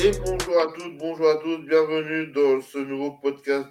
Et bonjour à toutes, bonjour à tous, bienvenue dans ce nouveau podcast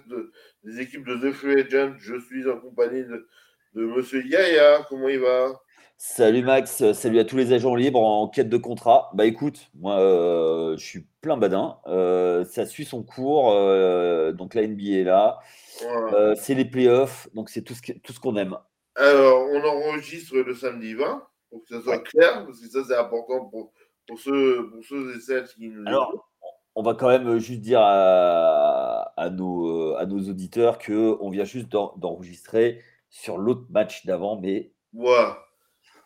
des équipes de The Free Agent. Je suis en compagnie de, de Monsieur Yaya. Comment il va? Salut Max, salut à tous les agents libres en quête de contrat. Bah écoute, moi euh, je suis plein badin, euh, ça suit son cours, euh, donc la NBA est là, Voilà. c'est les playoffs, donc c'est tout ce qu'on aime. Alors, on enregistre le samedi 20 pour que ça soit Ouais. clair, parce que ça c'est important pour, pour, ceux, pour ceux et celles qui nous. Alors, on va quand même juste dire à, à nos, à nos auditeurs que on vient juste d'en- d'enregistrer sur l'autre match d'avant, mais Voilà.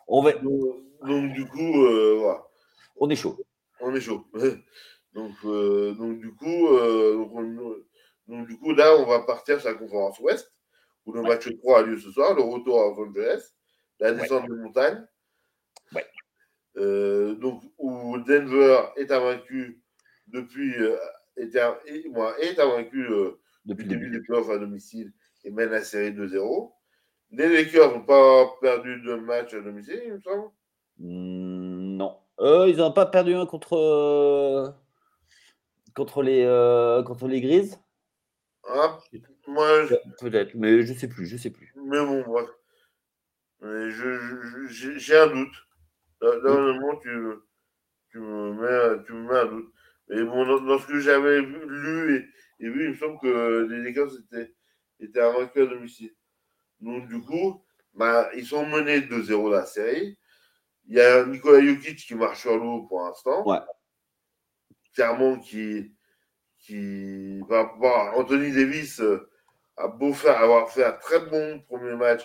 on, va, Donc, donc, du coup, euh, on est chaud. on est chaud. donc, euh, donc, du coup, euh, donc, on- donc, du coup, là, on va partir sur la conférence Ouest, où le Ouais. match 3 a lieu ce soir, le retour à Los Angeles, la descente de montagne. Euh, donc, où Denver est invaincu depuis. euh, est, moi, invaincu euh, Depuis le début des playoffs à domicile et mène la série 2-0. Les Lakers n'ont pas perdu de match à domicile, il me semble. Hmm, non. Ils n'ont pas perdu un contre, contre, les, contre les Grises Ah, moi, je- Peut-être, mais je sais plus, je sais plus. Mais bon, j'ai j'ai un doute. Là, là, honnêtement, tu, tu, me mets, tu me mets un doute. Mais bon, dans, dans ce que j'avais lu et, et vu, il me semble que les Lakers étaient, étaient à domicile. Donc, du coup, bah, ils sont menés 2-0 la série. Il y a Nikola Jokic qui marche sur l'eau pour l'instant. Ouais. Clairement, qui. qui par rapport à Anthony Davis euh, a beau faire, avoir fait un très bon premier match,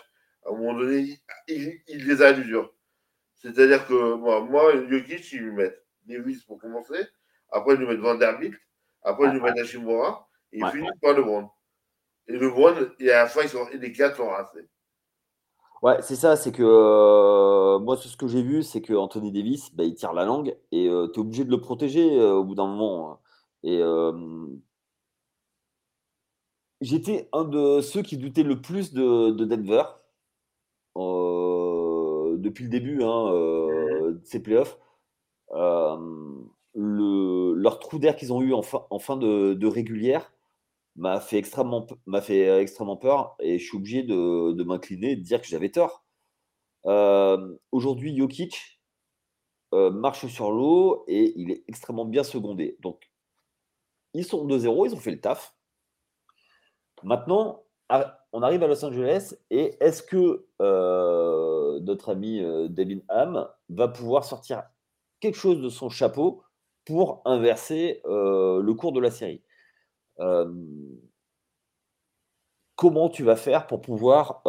à un moment donné, il les a durs. C'est-à-dire que moi, moi, Jokic, ils lui mettent Davis pour commencer, après ils lui mettent Vanderbilt, après ils lui mettent Hashimura, et ils finissent par LeBron. Et LeBron, et à la fin, ils sont, et les quatre sont rassés. Ouais, c'est ça, c'est que euh, moi, ce que j'ai vu, c'est que Anthony Davis, bah, il tire la langue et tu es obligé de le protéger euh, au bout d'un moment. Et euh, j'étais un de ceux qui doutaient le plus de, de Denver euh, depuis le début hein, euh, de ces playoffs. Euh, le, leur trou d'air qu'ils ont eu en fin, en fin de, de régulière m'a fait extrêmement m'a fait euh, extrêmement peur et je suis obligé de, de m'incliner et de dire que j'avais tort. Euh, Aujourd'hui, Jokic euh, marche sur l'eau et il est extrêmement bien secondé. Donc, ils sont 2-0, ils ont fait le taf. Maintenant, on arrive à Los Angeles et est-ce que euh, notre ami euh, David Ham va pouvoir sortir quelque chose de son chapeau pour inverser euh, le cours de la série. Euh, Comment tu vas faire pour pouvoir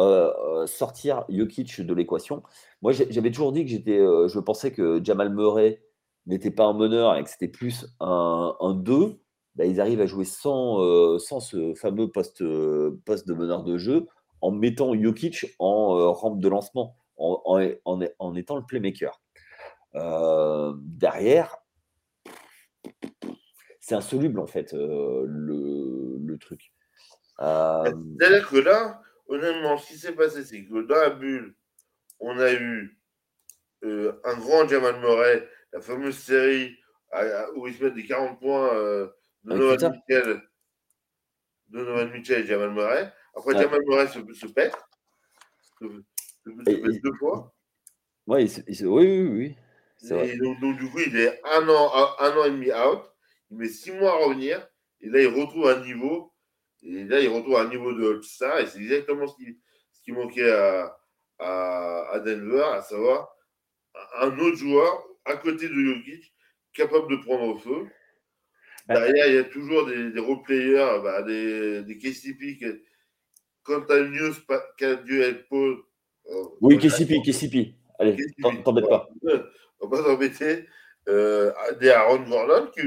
sortir Jokic de l'équation? Moi, j'avais toujours dit que j'étais, je pensais que Jamal Murray n'était pas un meneur et que c'était plus un, un 2. Bah, ils arrivent à jouer sans, ce fameux poste, poste de meneur de jeu en mettant Jokic en rampe de lancement, en, en- en- en étant le playmaker. Euh, derrière, c'est insoluble en fait euh, le, le truc. Euh, C'est-à-dire que là, honnêtement, ce qui s'est passé, c'est que dans la bulle, on a eu un grand Jamal Murray, la fameuse série à- à- où il se met des 40 points de Utah. Mitchell, Donovan Mitchell et Jamal Murray. Après. Jamal Murray se, se pète, deux fois. Ouais, il se- il se- oui, oui, oui. Vrai. Donc, donc, du coup, il est un an, un, an et demi out. Il met six mois à revenir. Et là, il retrouve un niveau. Et là, il retrouve un niveau de All-Star. Et c'est exactement ce qui, ce qui manquait à, à, à Denver, à savoir un autre joueur à côté de Jokic capable de prendre au feu. Bah, Derrière, il y a toujours des, des bah, des, des KCP. qui- Quand tu as une news qui a dû être Oui, moi, KCP, KCP. Allez, t'embête pas. On va pas s'embêter. Euh, des Aaron Gordon qui,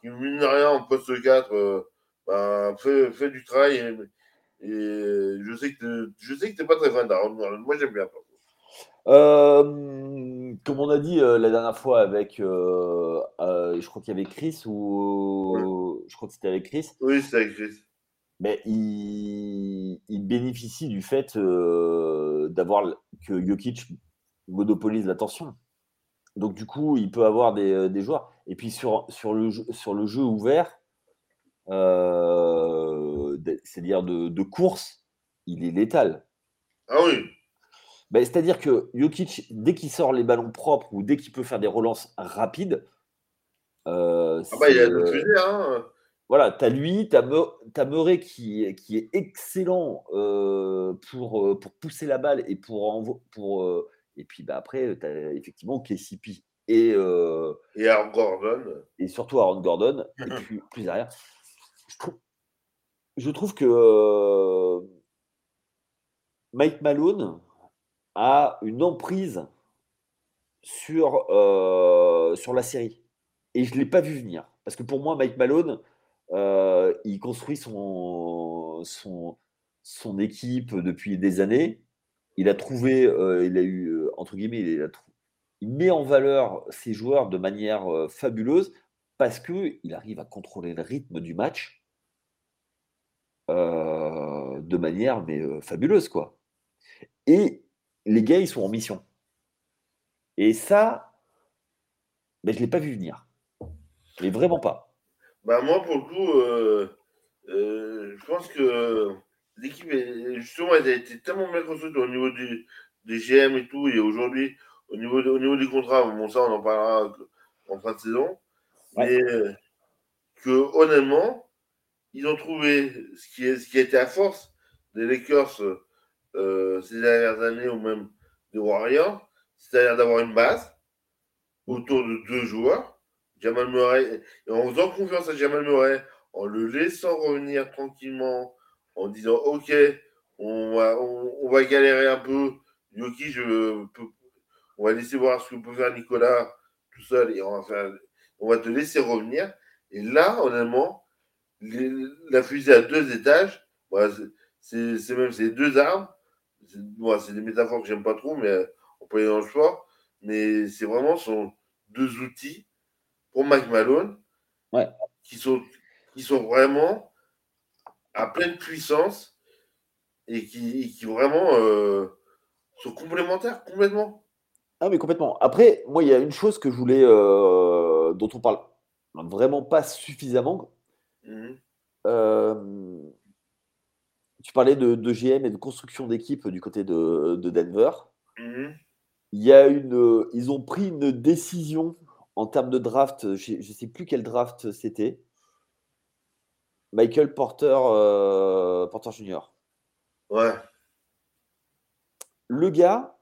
qui, mine de rien, en poste 4, euh, ben, fait, fait du travail. Et, et je sais que je sais que t'es pas très fan d'Aaron Gordon. Moi, j'aime bien. Euh, comme on a dit euh, la dernière fois avec, euh, euh, je crois qu'il y avait Chris ou je crois que c'était avec Chris, Oui, c'est avec Chris. mais il, il bénéficie du fait euh, d'avoir que Jokic monopolise l'attention. Donc du coup, il peut avoir des, des joueurs. Et puis sur, sur, le, jeu, sur le jeu ouvert, euh, c'est-à-dire de, de, course, il est létal. Ah oui. Ben, c'est-à-dire que Jokic, dès qu'il sort les ballons propres ou dès qu'il peut faire des relances rapides, euh, ah bah, il a le hein. Voilà, tu as lui, tu as, Murray qui, qui est excellent euh, pour, euh, pour pousser la balle et pour. pour et puis bah, après, tu as effectivement KCP et. et Aaron Gordon. Et surtout Aaron Gordon, et puis plus derrière. Je trouve, je trouve que Mike Malone a une emprise sur, sur la série. Et je ne l'ai pas vu venir. Parce que pour moi, Mike Malone, euh, il construit son, son, équipe depuis des années. Il a trouvé, euh, il a eu, euh, entre guillemets, il, met en valeur ses joueurs de manière fabuleuse parce qu'il arrive à contrôler le rythme du match de manière mais, fabuleuse. quoi. Et les gars, ils sont en mission. Et ça, ben, je ne l'ai pas vu venir. Mais vraiment pas. Bah moi, pour le coup, euh, euh, je pense que l'équipe, justement, elle a été tellement bien construite au niveau du, des GM et tout, et aujourd'hui, au niveau, au niveau des contrats, bon, ça, on en parlera en fin de saison, mais que honnêtement, ils ont trouvé ce qui, est, ce qui a été à force des Lakers euh, ces dernières années, ou même des Warriors, c'est-à-dire d'avoir une base autour de deux joueurs Jamal Murray, en faisant confiance à Jamal Murray, en le laissant revenir tranquillement, en disant Ok, on va, on, va galérer un peu. Yoki, je on va laisser voir ce que peut faire Nicolas tout seul et on va, faire, on va te laisser revenir. Et là, honnêtement, la fusée à deux étages, c'est même ces deux armes. C'est des métaphores que j'aime pas trop, mais on peut aller dans le sport. Mais c'est vraiment son deux outils pour Mike Malone, qui, sont, qui sont vraiment à pleine puissance et qui, qui vraiment euh, sont complémentaires complètement. Ah mais complètement. Après, moi, il y a une chose que je voulais, euh, dont on parle vraiment pas suffisamment. Mhm. Euh, tu parlais de, GM et de construction d'équipe du côté de, Denver. Mhm. Il y a une, ils ont pris une décision en termes de draft, je ne sais plus quel draft c'était. Michael Porter, euh, Porter Junior. Ouais. Le gars,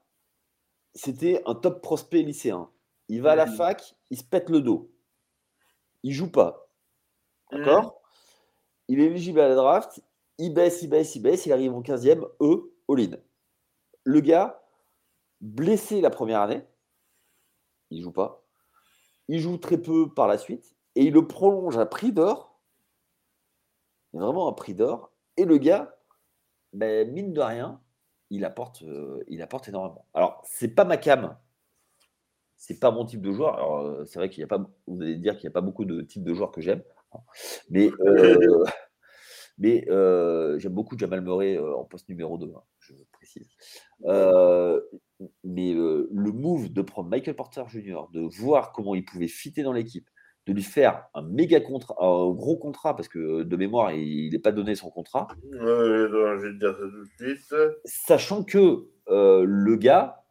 c'était un top prospect lycéen. Il va à la mmh. fac, il se pète le dos. Il joue pas. D'accord? Mmh. Il est éligible à la draft, il baisse, il baisse, il baisse, il arrive en 15e, E, all-in. Le gars, blessé la première année, il joue pas. Il joue très peu par la suite et il le prolonge à prix d'or. Vraiment à prix d'or. Et le gars, ben, mine de rien, il apporte, euh, il apporte énormément. Alors, c'est pas ma cam. C'est pas mon type de joueur. Alors, euh, c'est vrai qu'il n'y a pas, vous allez dire qu'il n'y a pas beaucoup de types de joueurs que j'aime. Mais, euh, mais j'aime beaucoup Jamal Murray en poste numéro 2, hein, je précise mais le move de prendre Michael Porter Jr., de voir comment il pouvait fitter dans l'équipe, de lui faire un méga contrat, un gros contrat, parce que de mémoire, il n'est pas donné son contrat. je vais dire ça tout de suite. Sachant que le gars,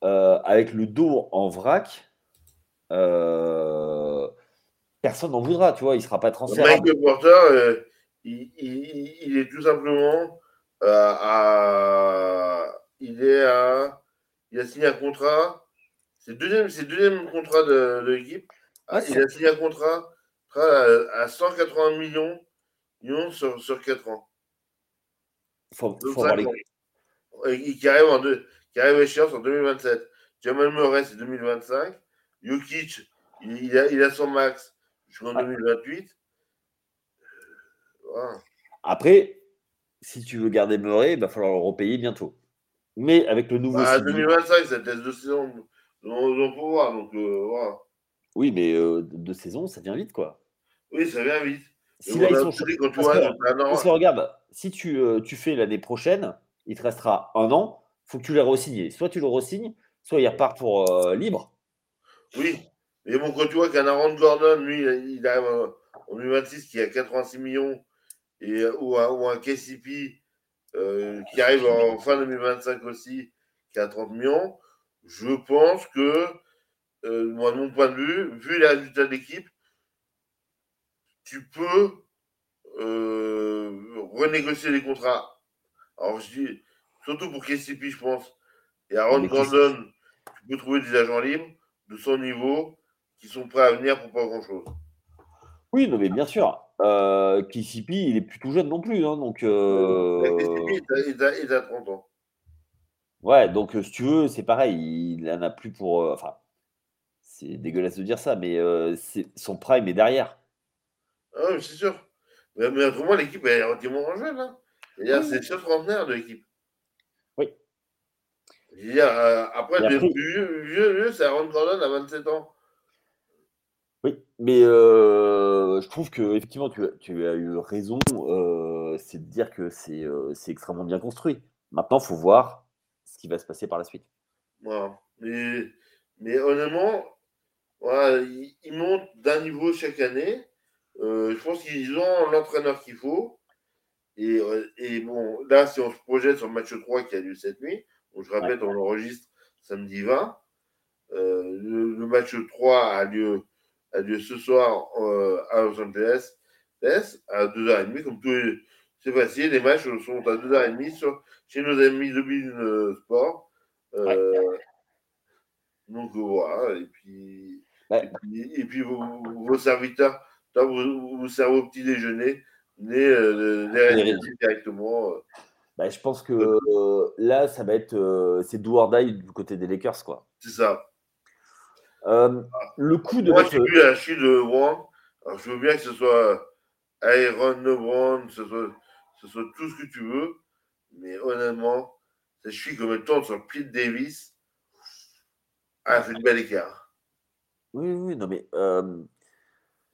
avec le dos en vrac, personne n'en voudra, tu vois, il sera pas transférable. Michael Porter, il, est tout simplement à il est à. Il a signé un contrat. C'est le deuxième, c'est deuxième contrat de, l'équipe. Ah, il a signé un contrat à, 180 millions, sur, sur 4 ans. Faut, faut les... qui, arrive en deux, qui arrive à échéance en 2027. Jamal Murray, c'est 2025. Jokic, il, a, il a son max jusqu'en 2028. Euh, Après, si tu veux garder Murray, il va falloir le repayer bientôt. Mais avec le nouveau. Bah, 2025, c'est test de saison. On, peut voir. Donc, euh, voilà. Oui, mais euh, de saison, ça vient vite, quoi. Oui, ça vient vite. Si là, ils sont quand tu vois, que, regarde, si tu, euh, tu fais l'année prochaine, il te restera un an, il faut que tu les re Soit tu le re soit il repart pour libre. Oui. Mais bon, quand tu vois qu'un Aaron Gordon, lui, il a en 2026 qui a 86 millions, et, ou, un, ou un KCP euh, qui arrive en fin 2025 aussi, qui a 30 millions, je pense que, euh, moi, de mon point de vue, vu les résultats de l'équipe, tu peux euh, renégocier les contrats. Alors, je dis, surtout pour KCP, je pense, et Aaron Gordon, tu peux trouver des agents libres de son niveau qui sont prêts à venir pour pas grand-chose. Oui, non, mais bien sûr. Euh, KCP, il est plus tout jeune non plus. Hein, donc, euh... il, a, il, a, 30 ans. Ouais, donc si tu veux, c'est pareil. Il en a plus pour. Euh, enfin, c'est dégueulasse de dire ça, mais euh, son prime est derrière. Ah oui, c'est sûr. Mais, mais autrement, l'équipe est relativement jeune. Hein. C'est le seul trentenaire de l'équipe. Oui. Euh, après, le plus vieux, vieux, c'est Aaron Gordon à 27 ans. Mais euh, je trouve que effectivement tu, tu as eu raison, euh, c'est de dire que c'est extrêmement bien construit. Maintenant, il faut voir ce qui va se passer par la suite. Mais, mais honnêtement, ils, montent d'un niveau chaque année. je pense qu'ils ont l'entraîneur qu'il faut. Et, et, bon, là, si on se projette sur le match 3 qui a lieu cette nuit, je répète, on enregistre samedi 20. le, le, match 3 a lieu a lieu ce soir euh, à Los Angeles, à 2h30, comme tous les. C'est facile, les matchs sont à 2h30 sur, chez nos amis de Bin Sport. Euh, donc voilà, et puis, et puis, vos, serviteurs, vous, vous servez au petit déjeuner, venez euh, les directement. Euh. Bah, je pense que là, ça va être. c'est do or die du côté des Lakers, quoi. C'est ça. Euh, le coup de. Moi, j'ai vu la chute de Brown. Alors, je veux bien que ce soit Brown, que ce soit, ce soit tout ce que tu veux. Mais honnêtement, je suis comme elle tourne sur Pete Davis. Ah, c'est une belle écart. Oui, oui, non, mais. Euh...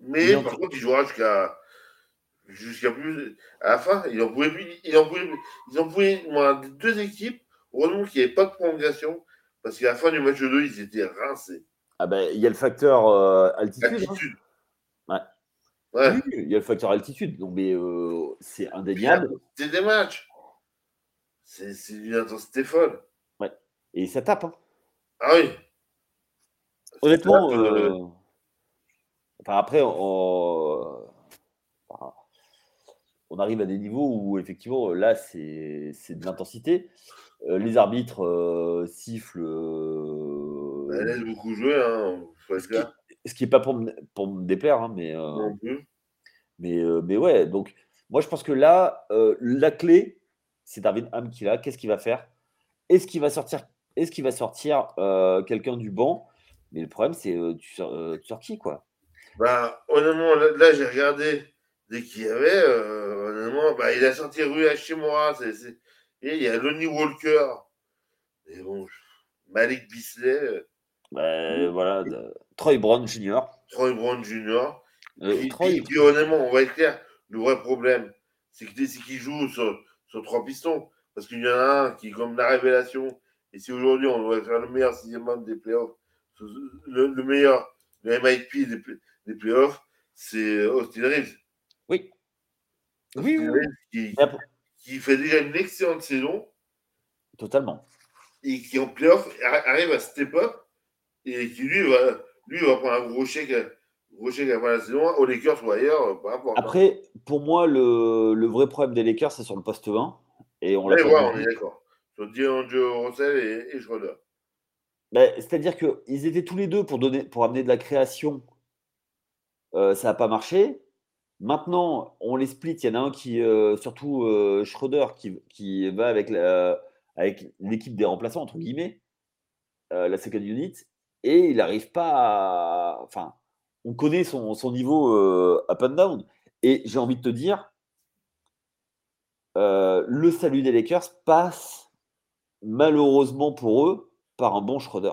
Mais par contre, il jouera jusqu'à. Jusqu'à plus. À la fin, ils en pouvaient plus. Ils en pouvaient, ils en pouvaient moi, deux équipes. Heureusement qu'il n'y avait pas de prolongation. Parce qu'à la fin du match 2, ils étaient rincés. Ah ben, il y a le facteur euh, altitude. Hein. Ouais. Oui, il y a le facteur altitude, donc mais euh, c'est indéniable. C'est des matchs. C'est une intensité folle. Ouais. Et ça tape. Hein. Ah oui. Honnêtement, euh, enfin, après, on... on arrive à des niveaux où effectivement, là, c'est de l'intensité. les arbitres sifflent elle laisse beaucoup jouer, hein, ce, qui, n'est pas pour me, pour me déplaire, hein, mais, euh, mais, euh, mais ouais. Donc, moi, je pense que là, euh, la clé, c'est David Ham qui l'a. Qu'est-ce qu'il va faire? Est-ce qu'il va sortir, est-ce qu'il va sortir quelqu'un du banc? Mais le problème, c'est tu, sors, tu sors qui, quoi? Bah, Honnêtement, là, j'ai regardé dès qu'il y avait. honnêtement, bah, il a sorti Rue Hachimura. Il y a Lonnie Walker. Et bon, Malik Bisley. Ben, voilà, Troy Brown Jr. Troy Brown Jr. Euh, et, puis, honnêtement, on va être clair, le vrai problème, c'est qu'il joue sur, sur, trois pistons. Parce qu'il y en a un qui est comme la révélation. Et si aujourd'hui on doit faire le meilleur sixième membre des playoffs, le, le, meilleur, le MIP des, des playoffs, c'est Austin Reeves. Oui. oui, oui. Qui, qui, fait déjà une excellente saison. Totalement. Et qui en playoff arrive à step up et qui lui va, lui va prendre un gros chèque, gros chèque après la saison, aux Lakers ou ailleurs, importe. Hein. Après, pour moi, le, le, vrai problème des Lakers, c'est sur le poste 20. Et on, l'a ouais, on est d'accord. Sur D'Angelo Russell et, et Schroeder. Ben, C'est-à-dire qu'ils étaient tous les deux pour, donner, pour amener de la création. Euh, ça n'a pas marché. Maintenant, on les split. Il y en a un qui, euh, surtout euh, Schroeder, qui, qui va avec l'équipe des remplaçants, entre guillemets, la second unit et il n'arrive pas à. Enfin, on connaît son, niveau euh, up and down. Et j'ai envie de te dire, euh, le salut des Lakers passe malheureusement pour eux par un bon Schroeder.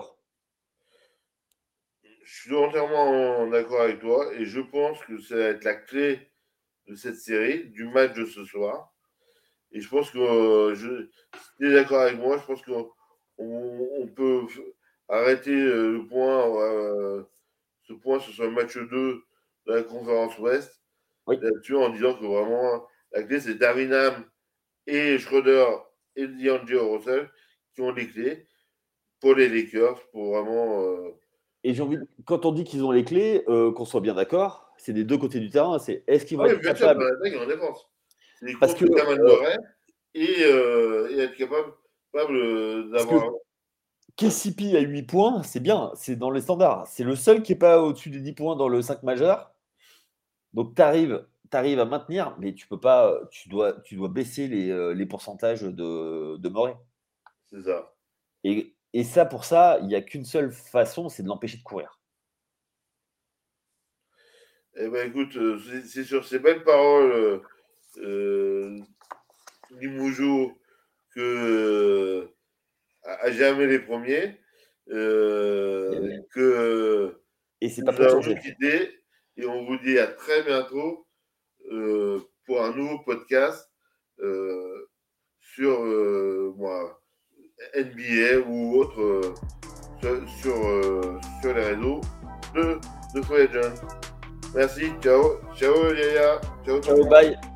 Je suis entièrement d'accord avec toi et je pense que ça va être la clé de cette série, du match de ce soir. Et je pense que, je, si tu es d'accord avec moi, je pense qu'on on peut arrêter euh, le point euh, ce point, ce soit match 2 de la conférence Ouest. Oui. Là-dessus, en disant que vraiment, la clé, c'est Darwin Ham et Schroeder et D'Angelo Russell qui ont les clés pour les Lakers, pour vraiment. euh, Et j'ai envie, de- quand on dit qu'ils ont les clés, euh, qu'on soit bien d'accord, c'est des deux côtés du terrain. C'est est-ce qu'ils vont Oui, être bien sûr, capables en défense. Parce que, Murray et, et être capable, capable d'avoir. KCP à 8 points, c'est bien, c'est dans les standards. C'est le seul qui n'est pas au-dessus des 10 points dans le 5 majeur. Donc tu arrives, à maintenir, mais tu peux pas, tu dois, tu dois baisser les, euh, les pourcentages de, de Morey. C'est ça. Et, et ça, pour ça, il n'y a qu'une seule façon, c'est de l'empêcher de courir. Eh ben écoute, euh, c'est sur ces belles paroles, euh, euh, que à jamais les premiers, euh, Et- que Et c'est pas pour nous quitter et on vous dit à très bientôt euh, pour un nouveau podcast euh, sur moi, NBA ou autre sur, sur, sur les réseaux de, de. Merci, ciao, ciao Yaya, ciao, ciao. Ciao, bye.